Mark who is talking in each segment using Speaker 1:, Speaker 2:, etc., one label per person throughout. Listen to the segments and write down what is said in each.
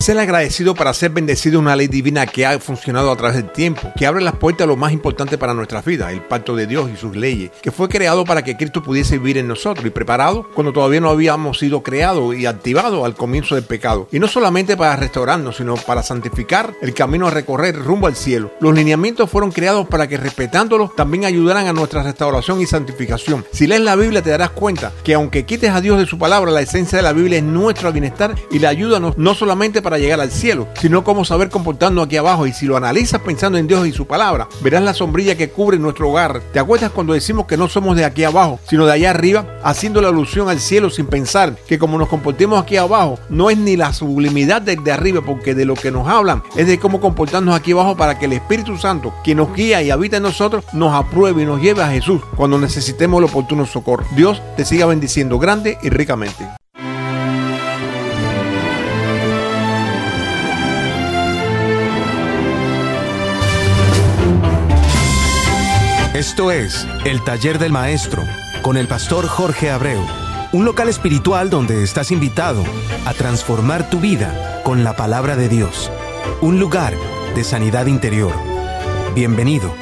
Speaker 1: Ser agradecido para ser bendecido una ley divina que ha funcionado a través del tiempo, que abre las puertas a lo más importante para nuestras vidas, el pacto de Dios y sus leyes, que fue creado para que Cristo pudiese vivir en nosotros y preparado cuando todavía no habíamos sido creados y activados al comienzo del pecado. Y no solamente para restaurarnos, sino para santificar el camino a recorrer rumbo al cielo. Los lineamientos fueron creados para que respetándolos también ayudaran a nuestra restauración y santificación. Si lees la Biblia te darás cuenta que aunque quites a Dios de su palabra, la esencia de la Biblia es nuestro bienestar y la ayuda no solamente para llegar al cielo, sino cómo saber comportarnos aquí abajo. Y si lo analizas pensando en Dios y su palabra, verás la sombrilla que cubre nuestro hogar. ¿Te acuerdas cuando decimos que no somos de aquí abajo, sino de allá arriba, haciendo la alusión al cielo sin pensar que como nos comportemos aquí abajo, no es ni la sublimidad de, de arriba, porque de lo que nos hablan es de cómo comportarnos aquí abajo para que el Espíritu Santo, que nos guía y habita en nosotros, nos apruebe y nos lleve a Jesús cuando necesitemos el oportuno socorro. Dios te siga bendiciendo grande y ricamente.
Speaker 2: Esto es El Taller del Maestro con el pastor Jorge Abreu, un local espiritual donde estás invitado a transformar tu vida con la palabra de Dios, un lugar de sanidad interior. Bienvenido.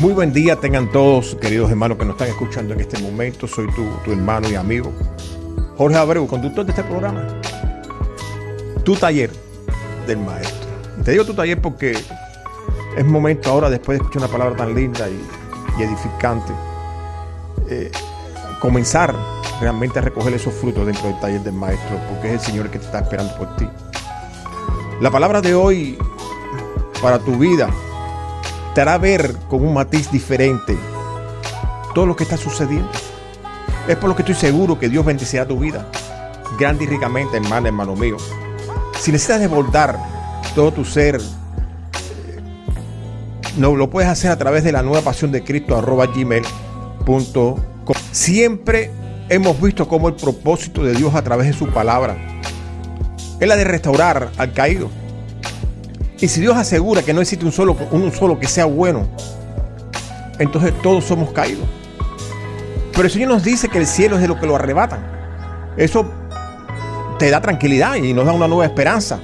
Speaker 1: Muy buen día tengan todos, queridos hermanos que nos están escuchando en este momento. Soy tu, tu hermano y amigo Jorge Abreu, conductor de este programa tu taller del maestro. Te digo tu taller porque es momento ahora, después de escuchar una palabra tan linda y, edificante, eh, comenzar realmente a recoger esos frutos dentro del taller del maestro, porque es el Señor que te está esperando por ti. La palabra de hoy para tu vida te hará ver con un matiz diferente todo lo que está sucediendo. Es por lo que estoy seguro que Dios bendecirá tu vida, grande y ricamente, hermano, hermano mío. Si necesitas desbordar todo tu ser, eh, no, lo puedes hacer a través de la nueva pasión de Cristo arroba gmail.com. Siempre hemos visto cómo el propósito de Dios a través de su palabra es la de restaurar al caído. Y si Dios asegura que no existe un solo, un solo que sea bueno, entonces todos somos caídos. Pero el Señor nos dice que el cielo es de lo que lo arrebatan. Eso te da tranquilidad y nos da una nueva esperanza.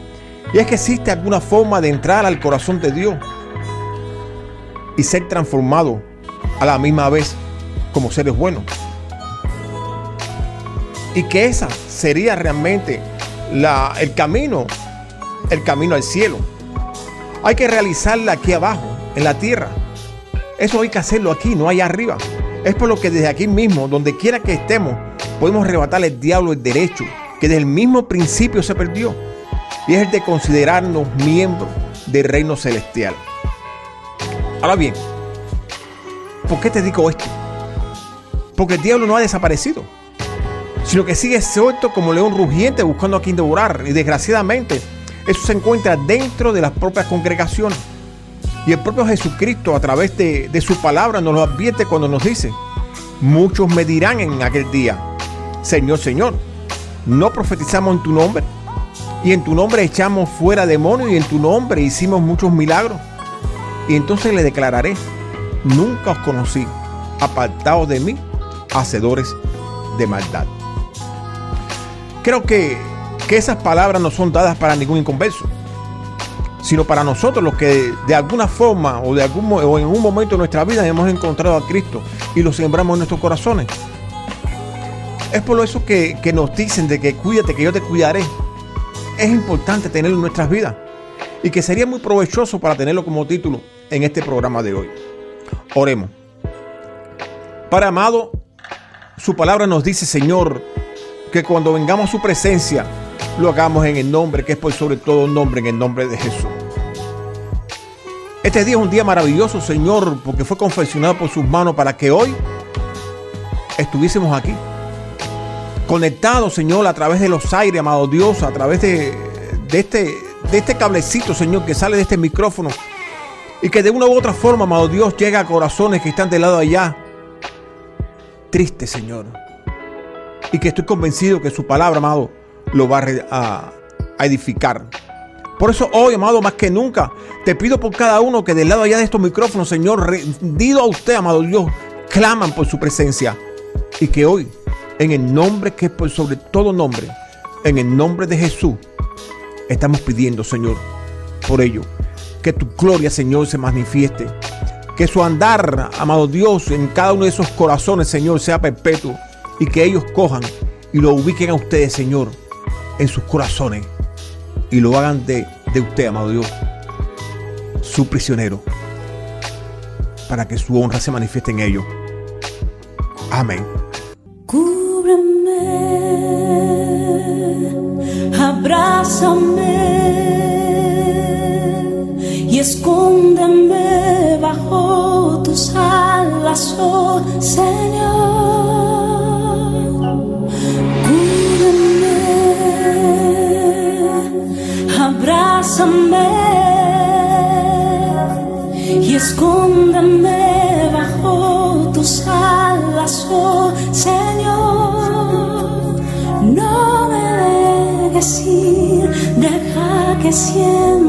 Speaker 1: Y es que existe alguna forma de entrar al corazón de Dios y ser transformado a la misma vez como seres buenos. Y que esa sería realmente la, el camino, el camino al cielo. Hay que realizarla aquí abajo, en la tierra. Eso hay que hacerlo aquí, no allá arriba. Es por lo que desde aquí mismo, donde quiera que estemos, podemos arrebatarle al diablo el derecho que desde el mismo principio se perdió, y es el de considerarnos miembros del reino celestial. Ahora bien, ¿por qué te digo esto? Porque el diablo no ha desaparecido, sino que sigue suelto como león rugiente buscando a quien devorar, y desgraciadamente eso se encuentra dentro de las propias congregaciones. Y el propio Jesucristo a través de, de su palabra nos lo advierte cuando nos dice, muchos me dirán en aquel día, Señor, Señor, no profetizamos en tu nombre. Y en tu nombre echamos fuera demonios y en tu nombre hicimos muchos milagros. Y entonces le declararé, nunca os conocí, apartados de mí, hacedores de maldad. Creo que, que esas palabras no son dadas para ningún inconverso, sino para nosotros los que de alguna forma o, de algún, o en un momento de nuestra vida hemos encontrado a Cristo y lo sembramos en nuestros corazones es por eso que, nos dicen de que cuídate, que yo te cuidaré. Es importante tenerlo en nuestras vidas y que sería muy provechoso para tenerlo como título en este programa de hoy. Oremos. Para amado, su palabra nos dice, Señor, que cuando vengamos a su presencia, lo hagamos en el nombre, que es por sobre todo nombre, en el nombre de Jesús. Este día es un día maravilloso, Señor, porque fue confeccionado por sus manos para que hoy estuviésemos aquí conectado, Señor, a través de los aires, amado Dios, a través de, este, de este cablecito, Señor, que sale de este micrófono. Y que de una u otra forma, amado Dios, llega a corazones que están del lado allá. Triste, Señor. Y que estoy convencido que su palabra, amado, lo va a edificar. Por eso hoy, amado, más que nunca, te pido por cada uno que del lado allá de estos micrófonos, Señor, rendido a usted, amado Dios, claman por su presencia. Y que hoy, en el nombre que es por sobre todo nombre, en el nombre de Jesús, estamos pidiendo, Señor, por ello, que tu gloria, Señor, se manifieste. Que su andar, amado Dios, en cada uno de esos corazones, Señor, sea perpetuo. Y que ellos cojan y lo ubiquen a ustedes, Señor, en sus corazones. Y lo hagan de, de usted, amado Dios, su prisionero. Para que su honra se manifieste en ellos. Amén.
Speaker 3: Cúbreme, abrázame y escóndeme bajo tus alas, oh Señor. Cúbreme, abrázame y escóndeme bajo tus alas, oh
Speaker 1: 天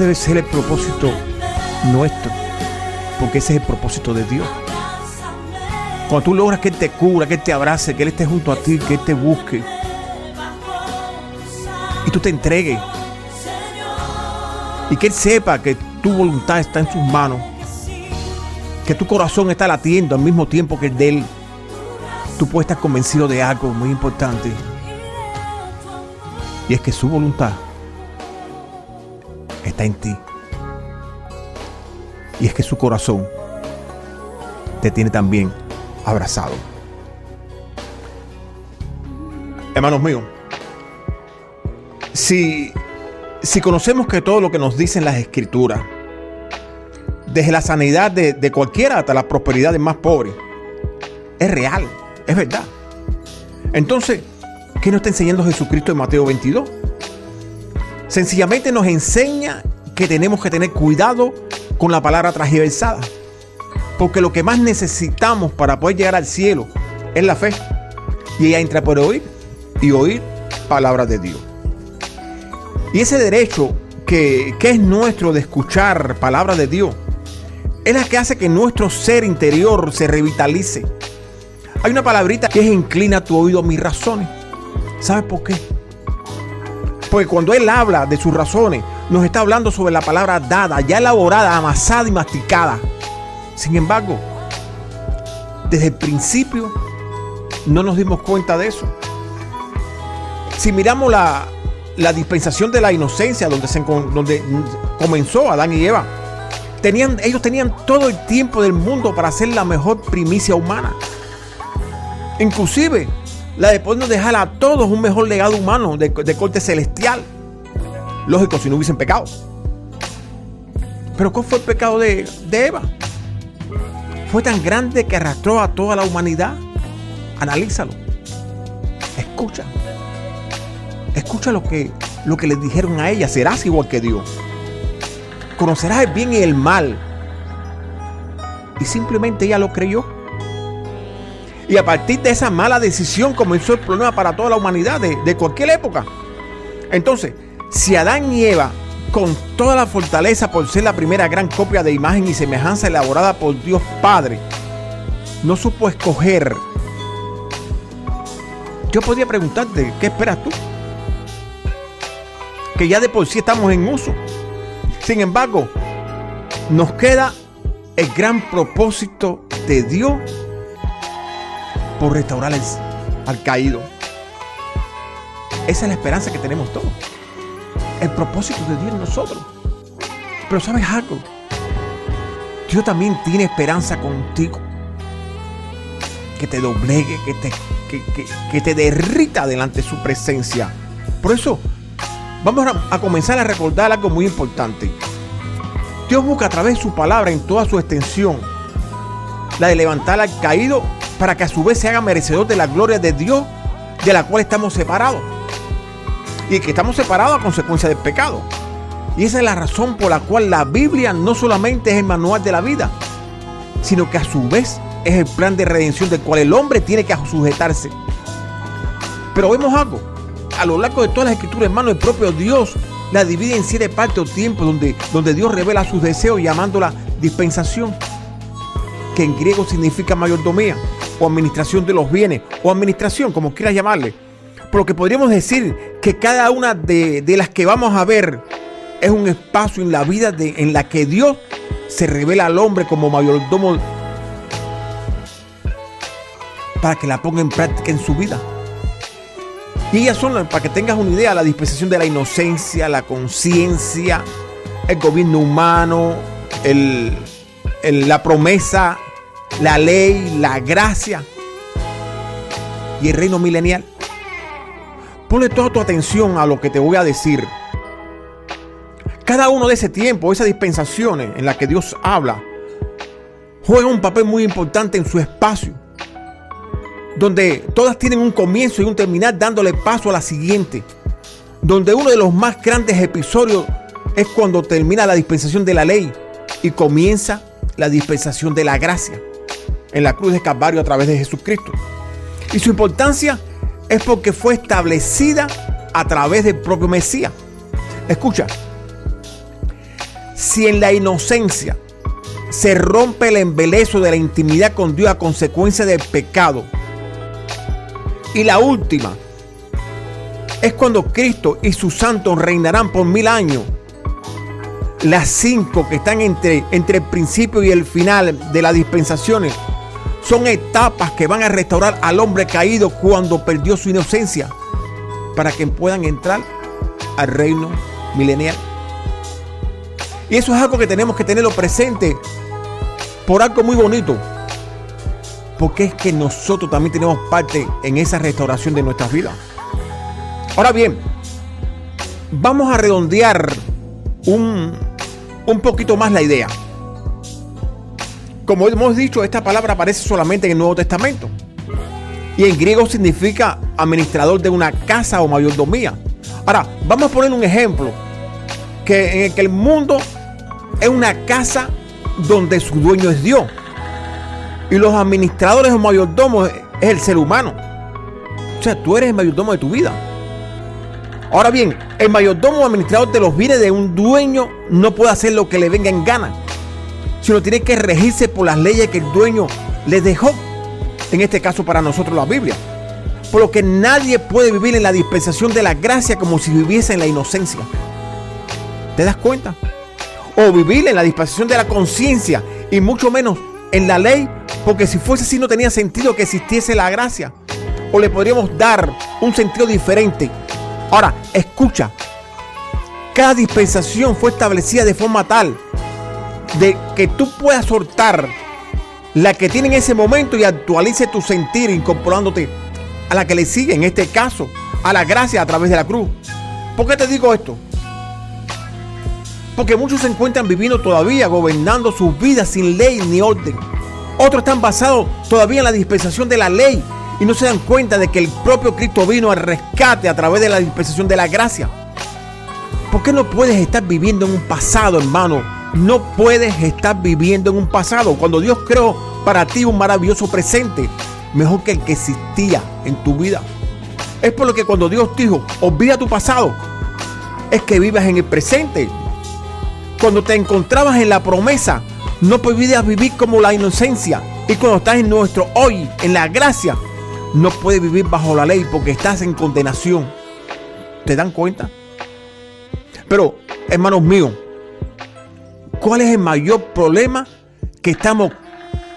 Speaker 1: debe ser el propósito nuestro. Porque ese es el propósito de Dios. Cuando tú logras que Él te cubra, que Él te abrace, que Él esté junto a ti, que Él te busque y tú te entregues. Y que Él sepa que tu voluntad está en sus manos. Que tu corazón está latiendo al mismo tiempo que el de Él. Tú puedes estar convencido de algo muy importante. Y es que su voluntad está en ti. Y es que su corazón te tiene también abrazado. Hermanos míos, si, si conocemos que todo lo que nos dicen las escrituras, desde la sanidad de, de cualquiera hasta la prosperidad del más pobre, es real, es verdad. Entonces, ¿qué nos está enseñando Jesucristo en Mateo 22? Sencillamente nos enseña que tenemos que tener cuidado con la palabra transversada. Porque lo que más necesitamos para poder llegar al cielo es la fe. Y ella entra por oír y oír palabras de Dios. Y ese derecho que, que es nuestro de escuchar palabras de Dios es la que hace que nuestro ser interior se revitalice. Hay una palabrita que es inclina tu oído a mis razones. ¿Sabes por qué? Porque cuando Él habla de sus razones, nos está hablando sobre la palabra dada, ya elaborada, amasada y masticada. Sin embargo, desde el principio no nos dimos cuenta de eso. Si miramos la, dispensación de la inocencia donde, donde comenzó Adán y Eva, tenían, ellos tenían todo el tiempo del mundo para hacer la mejor primicia humana. Inclusive la de podernos dejar a todos un mejor legado humano de, de corte celestial. Lógico, si no hubiesen pecado. Pero ¿cuál fue el pecado de, de Eva? Fue tan grande que arrastró a toda la humanidad. Analízalo. Escucha. Escucha lo que, lo que les dijeron a ella. Serás igual que Dios. Conocerás el bien y el mal. y simplemente ella lo creyó. Y a partir de esa mala decisión comenzó el problema para toda la humanidad de, de cualquier época. Entonces, si Adán y Eva, con toda la fortaleza por ser la primera gran copia de imagen y semejanza elaborada por Dios Padre, no supo escoger, yo podría preguntarte, ¿qué esperas tú? Que ya de por sí estamos en uso. Sin embargo, nos queda el gran propósito de Dios por restaurar al, caído. Esa es la esperanza que tenemos todos. El propósito de Dios en nosotros. Pero sabes algo. Dios también tiene esperanza contigo. Que te doblegue, que te, que, que- que te derrita delante de su presencia. Por eso, vamos a, a comenzar a recordar algo muy importante. Dios busca a través de su palabra en toda su extensión la de levantar al caído para que a su vez se haga merecedor de la gloria de Dios de la cual estamos separados. Y que estamos separados a consecuencia del pecado. Y esa es la razón por la cual la Biblia no solamente es el manual de la vida, sino que a su vez es el plan de redención del cual el hombre tiene que sujetarse. Pero vemos algo. A lo largo de todas las escrituras, hermano, el propio Dios la divide en siete partes o tiempos donde, donde Dios revela sus deseos llamándola dispensación, que en griego significa mayordomía o administración de los bienes o administración, como quieras llamarle. Por lo que podríamos decir que cada una de, de las que vamos a ver es un espacio en la vida de, en la que Dios se revela al hombre como mayordomo para que la ponga en práctica en su vida. Y ellas son, para que tengas una idea, la dispensación de la inocencia, la conciencia, el gobierno humano, el- el- la promesa, la ley, la gracia y el reino milenial. Ponle toda tu atención a lo que te voy a decir. Cada uno de ese tiempo, esas dispensaciones en las que Dios habla, juega un papel muy importante en su espacio donde todas tienen un comienzo y un terminar dándole paso a la siguiente, donde uno de los más grandes episodios es cuando termina la dispensación de la ley y comienza la dispensación de la gracia en la cruz de Calvario a través de Jesucristo. Y su importancia es porque fue establecida a través del propio Mesías. Escucha, si en la inocencia se rompe el embelezo de la intimidad con Dios a consecuencia del pecado, y la última es cuando Cristo y sus santos reinarán por mil años. Las cinco que están entre, entre el principio y el final de las dispensaciones son etapas que van a restaurar al hombre caído cuando perdió su inocencia para que puedan entrar al reino milenial. Y eso es algo que tenemos que tenerlo presente por algo muy bonito porque es que nosotros también tenemos parte en esa restauración de nuestras vidas. Ahora bien, vamos a redondear un, un poquito más la idea. Como hemos dicho, esta palabra aparece solamente en el Nuevo Testamento. Y en griego significa administrador de una casa o mayordomía. Ahora, vamos a poner un ejemplo. Que en el que el mundo es una casa donde su dueño es Dios y los administradores o mayordomos es el ser humano. O sea, tú eres el mayordomo de tu vida. Ahora bien, el mayordomo o administrador de los bienes de un dueño no puede hacer lo que le venga en gana, sino tiene que regirse por las leyes que el dueño le dejó. En este caso para nosotros la Biblia. Por lo que nadie puede vivir en la dispensación de la gracia como si viviese en la inocencia. ¿Te das cuenta? O vivir en la dispensación de la conciencia y mucho menos en la ley, porque si fuese así no tenía sentido que existiese la gracia. O le podríamos dar un sentido diferente. Ahora, escucha. Cada dispensación fue establecida de forma tal de que tú puedas soltar la que tiene en ese momento y actualice tu sentir incorporándote a la que le sigue, en este caso, a la gracia a través de la cruz. ¿Por qué te digo esto? Porque muchos se encuentran viviendo todavía, gobernando sus vidas sin ley ni orden. Otros están basados todavía en la dispensación de la ley y no se dan cuenta de que el propio Cristo vino al rescate a través de la dispensación de la gracia. ¿Por qué no puedes estar viviendo en un pasado, hermano, No puedes estar viviendo en un pasado cuando Dios creó para ti un maravilloso presente, mejor que el que existía en tu vida. Es por lo que cuando Dios dijo, olvida tu pasado, es que vivas en el presente. Cuando te encontrabas en la promesa, no podías vivir como la inocencia. Y cuando estás en nuestro hoy, en la gracia, no puedes vivir bajo la ley porque estás en condenación. ¿Te dan cuenta? Pero, hermanos míos, ¿cuál es el mayor problema que estamos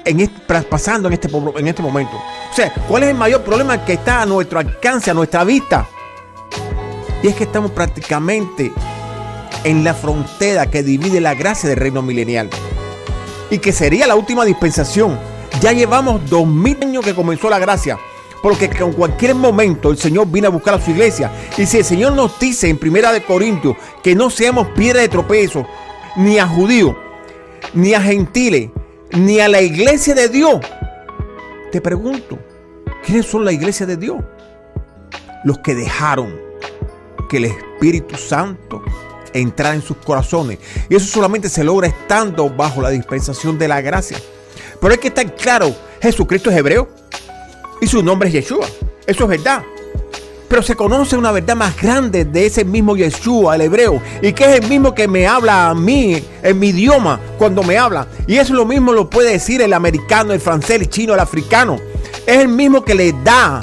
Speaker 1: en este- pasando en este, en este momento? O sea, ¿cuál es el mayor problema que está a nuestro alcance, a nuestra vista? Y es que estamos prácticamente en la frontera que divide la gracia del reino milenial. Y que sería la última dispensación. Ya llevamos dos mil años que comenzó la gracia. Porque en cualquier momento el Señor viene a buscar a su iglesia. Y si el Señor nos dice en Primera de Corintios que no seamos piedra de tropezo, ni a judíos, ni a gentiles, ni a la iglesia de Dios. Te pregunto, ¿quiénes son la iglesia de Dios? Los que dejaron que el Espíritu Santo entrara en sus corazones. Y eso solamente se logra estando bajo la dispensación de la gracia. Pero hay que estar claro, Jesucristo es hebreo y su nombre es Yeshua. Eso es verdad. Pero se conoce una verdad más grande de ese mismo Yeshua, el hebreo, y que es el mismo que me habla a mí en mi idioma cuando me habla. Y eso lo mismo lo puede decir el americano, el francés, el chino, el africano. Es el mismo que le da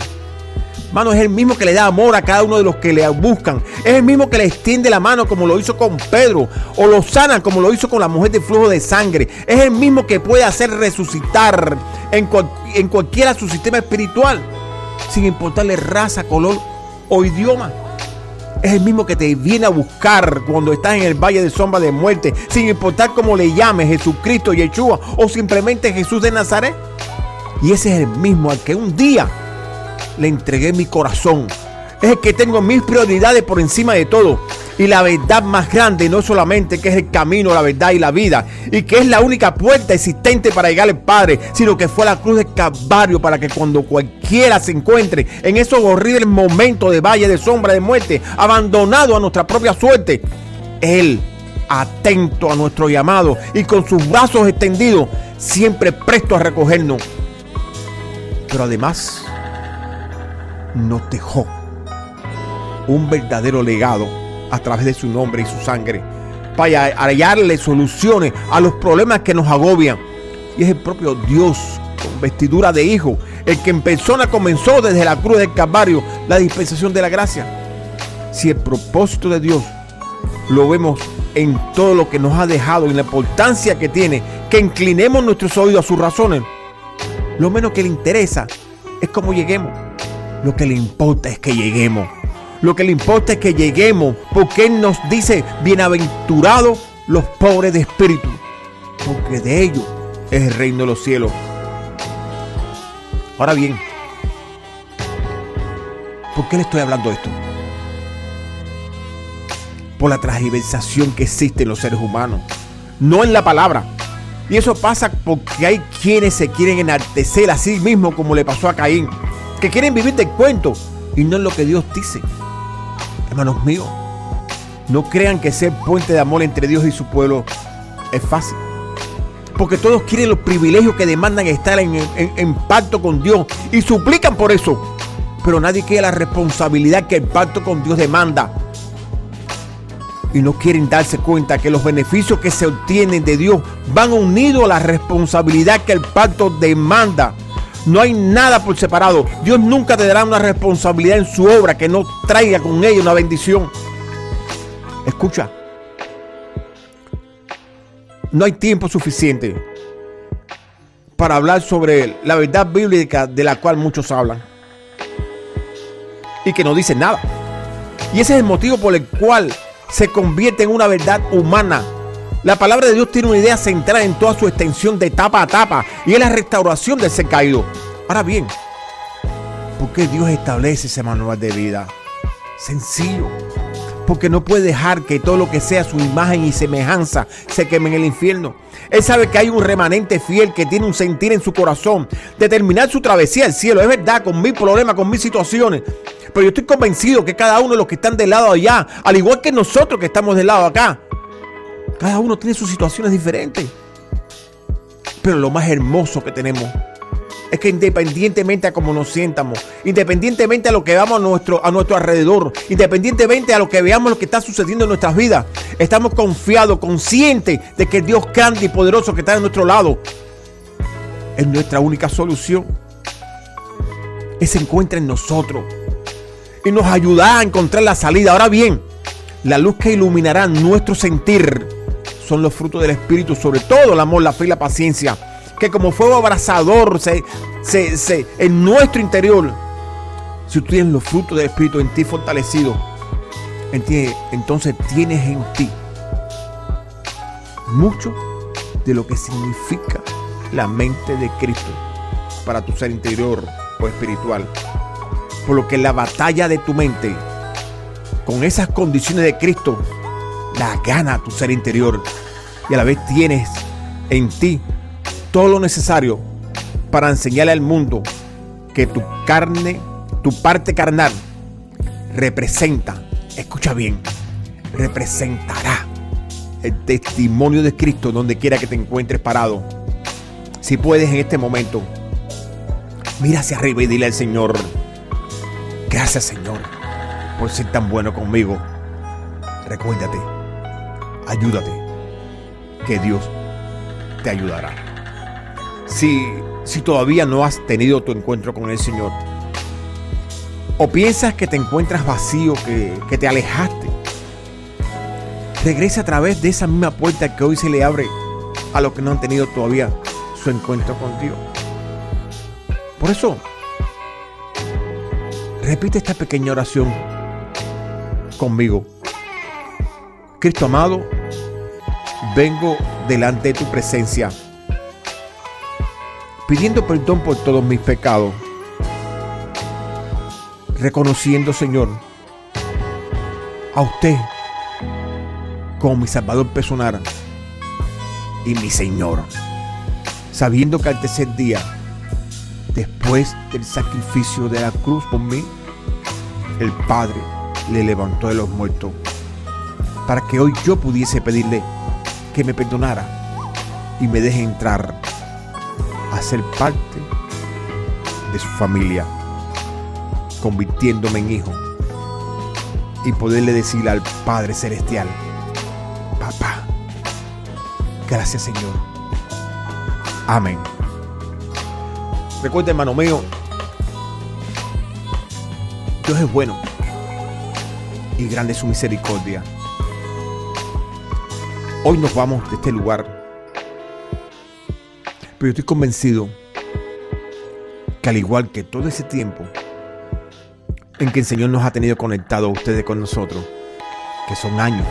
Speaker 1: Mano, es el mismo que le da amor a cada uno de los que le buscan. Es el mismo que le extiende la mano como lo hizo con Pedro. O lo sana como lo hizo con la mujer de flujo de sangre. Es el mismo que puede hacer resucitar en, cual- en cualquiera su sistema espiritual. Sin importarle raza, color o idioma. Es el mismo que te viene a buscar cuando estás en el valle de sombra de muerte. Sin importar cómo le llames, Jesucristo, Yeshua o simplemente Jesús de Nazaret. Y ese es el mismo al que un día le entregué mi corazón. Es el que tengo mis prioridades por encima de todo. Y la verdad más grande no solamente que es el camino, la verdad y la vida. Y que es la única puerta existente para llegar al Padre. Sino que fue la cruz del Calvario para que cuando cualquiera se encuentre en esos horribles momentos de valle de sombra de muerte. Abandonado a nuestra propia suerte. Él, atento a nuestro llamado y con sus brazos extendidos, siempre presto a recogernos. Pero además nos dejó un verdadero legado a través de su nombre y su sangre para hallarle soluciones a los problemas que nos agobian. Y es el propio Dios con vestidura de hijo, el que en persona comenzó desde la cruz del Calvario la dispensación de la gracia. Si el propósito de Dios lo vemos en todo lo que nos ha dejado y la importancia que tiene que inclinemos nuestros oídos a sus razones, lo menos que le interesa es cómo lleguemos. Lo que le importa es que lleguemos. Lo que le importa es que lleguemos. Porque Él nos dice, bienaventurados los pobres de espíritu. Porque de ellos es el reino de los cielos. Ahora bien, ¿por qué le estoy hablando de esto? Por la transversación que existe en los seres humanos. No en la palabra. Y eso pasa porque hay quienes se quieren enaltecer a sí mismos como le pasó a Caín. Que quieren vivir del cuento y no en lo que Dios dice. Hermanos míos, no crean que ser puente de amor entre Dios y su pueblo es fácil. Porque todos quieren los privilegios que demandan estar en, pacto con Dios y suplican por eso. Pero nadie quiere la responsabilidad que el pacto con Dios demanda y no quieren darse cuenta que los beneficios que se obtienen de Dios van unidos a la responsabilidad que el pacto demanda. No hay nada por separado. Dios nunca te dará una responsabilidad en su obra que no traiga con ella una bendición. Escucha. No hay tiempo suficiente para hablar sobre la verdad bíblica de la cual muchos hablan y que no dicen nada. Y ese es el motivo por el cual se convierte en una verdad humana. La palabra de Dios tiene una idea central en toda su extensión de etapa a etapa y es la restauración del ser caído. Ahora bien, ¿por qué Dios establece ese manual de vida? Sencillo. Porque no puede dejar que todo lo que sea su imagen y semejanza se queme en el infierno. Él sabe que hay un remanente fiel que tiene un sentir en su corazón de terminar su travesía al cielo. Es verdad, con mis problemas, con mis situaciones. Pero yo estoy convencido que cada uno de los que están del lado allá, al igual que nosotros que estamos del lado acá, Cada uno tiene sus situaciones diferentes. Pero lo más hermoso que tenemos es que independientemente a cómo nos sientamos, independientemente a lo que veamos a nuestro, a nuestro alrededor, independientemente a lo que veamos lo que está sucediendo en nuestras vidas, estamos confiados, conscientes de que el Dios grande y poderoso que está a nuestro lado es nuestra única solución. Él se encuentra en nosotros y nos ayuda a encontrar la salida. Ahora bien, la luz que iluminará nuestro sentir son los frutos del Espíritu, sobre todo el amor, la fe y la paciencia, que como fuego abrasador se, se, se- en nuestro interior, si tú tienes los frutos del Espíritu en ti fortalecidos, en entonces tienes en ti mucho de lo que significa la mente de Cristo para tu ser interior o espiritual. Por lo que la batalla de tu mente con esas condiciones de Cristo la gana tu ser interior y a la vez tienes en ti todo lo necesario para enseñarle al mundo que tu carne, tu parte carnal representa, escucha bien, representará el testimonio de Cristo donde quiera que te encuentres parado. Si puedes en este momento, mira hacia arriba y dile al Señor, gracias Señor por ser tan bueno conmigo. Recuérdate, ayúdate, que Dios te ayudará. Si, si todavía no has tenido tu encuentro con el Señor, o piensas que te encuentras vacío, que, que te alejaste, regresa a través de esa misma puerta que hoy se le abre a los que no han tenido todavía su encuentro contigo. Por eso, repite esta pequeña oración conmigo. Cristo amado, vengo delante de tu presencia, pidiendo perdón por todos mis pecados, reconociendo, Señor, a usted como mi Salvador personal y mi Señor, sabiendo que al tercer día, después del sacrificio de la cruz por mí, el Padre le levantó de los muertos, para que hoy yo pudiese pedirle que me perdonara y me deje entrar a ser parte de su familia, convirtiéndome en hijo y poderle decir al Padre Celestial, papá, gracias Señor. Amén. Recuerda, hermano mío, Dios es bueno y grande es su misericordia. Hoy nos vamos de este lugar, pero yo estoy convencido que al igual que todo ese tiempo en que el Señor nos ha tenido conectados ustedes con nosotros, que son años,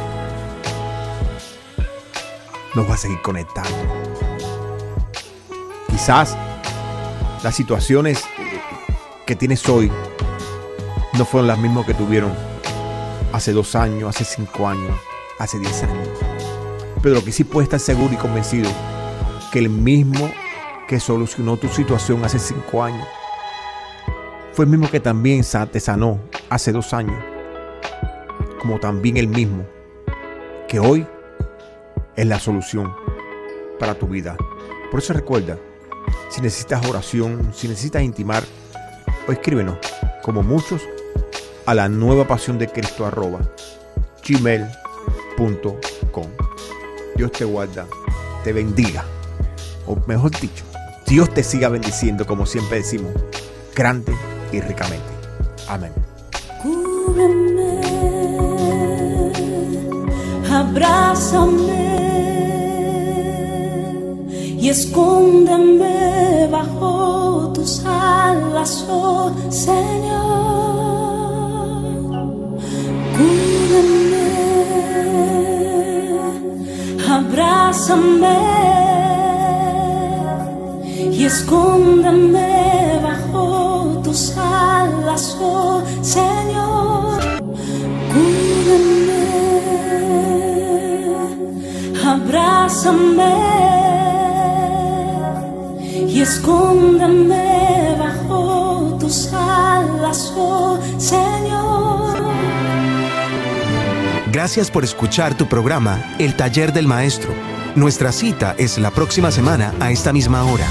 Speaker 1: nos va a seguir conectando. Quizás las situaciones que tienes hoy no fueron las mismas que tuvieron hace dos años, hace cinco años, hace diez años. Pero lo que sí puedes estar seguro y convencido que el mismo que solucionó tu situación hace cinco años fue el mismo que también te sanó hace dos años, como también el mismo que hoy es la solución para tu vida. Por eso recuerda, si necesitas oración, si necesitas intimar, o escríbenos, como muchos, a la nueva pasión de Cristo arroba gmail.com. Dios te guarda, te bendiga, o mejor dicho, Dios te siga bendiciendo, como siempre decimos, grande y ricamente. Amén.
Speaker 3: Cúbreme, abrázame y escóndeme bajo tus alas, oh Señor. Abrázame y escóndeme bajo tus alas, oh Señor. Cúbreme, abrázame y escóndeme bajo tus alas, oh
Speaker 2: Gracias por escuchar tu programa El Taller del Maestro. Nuestra cita es la próxima semana a esta misma hora.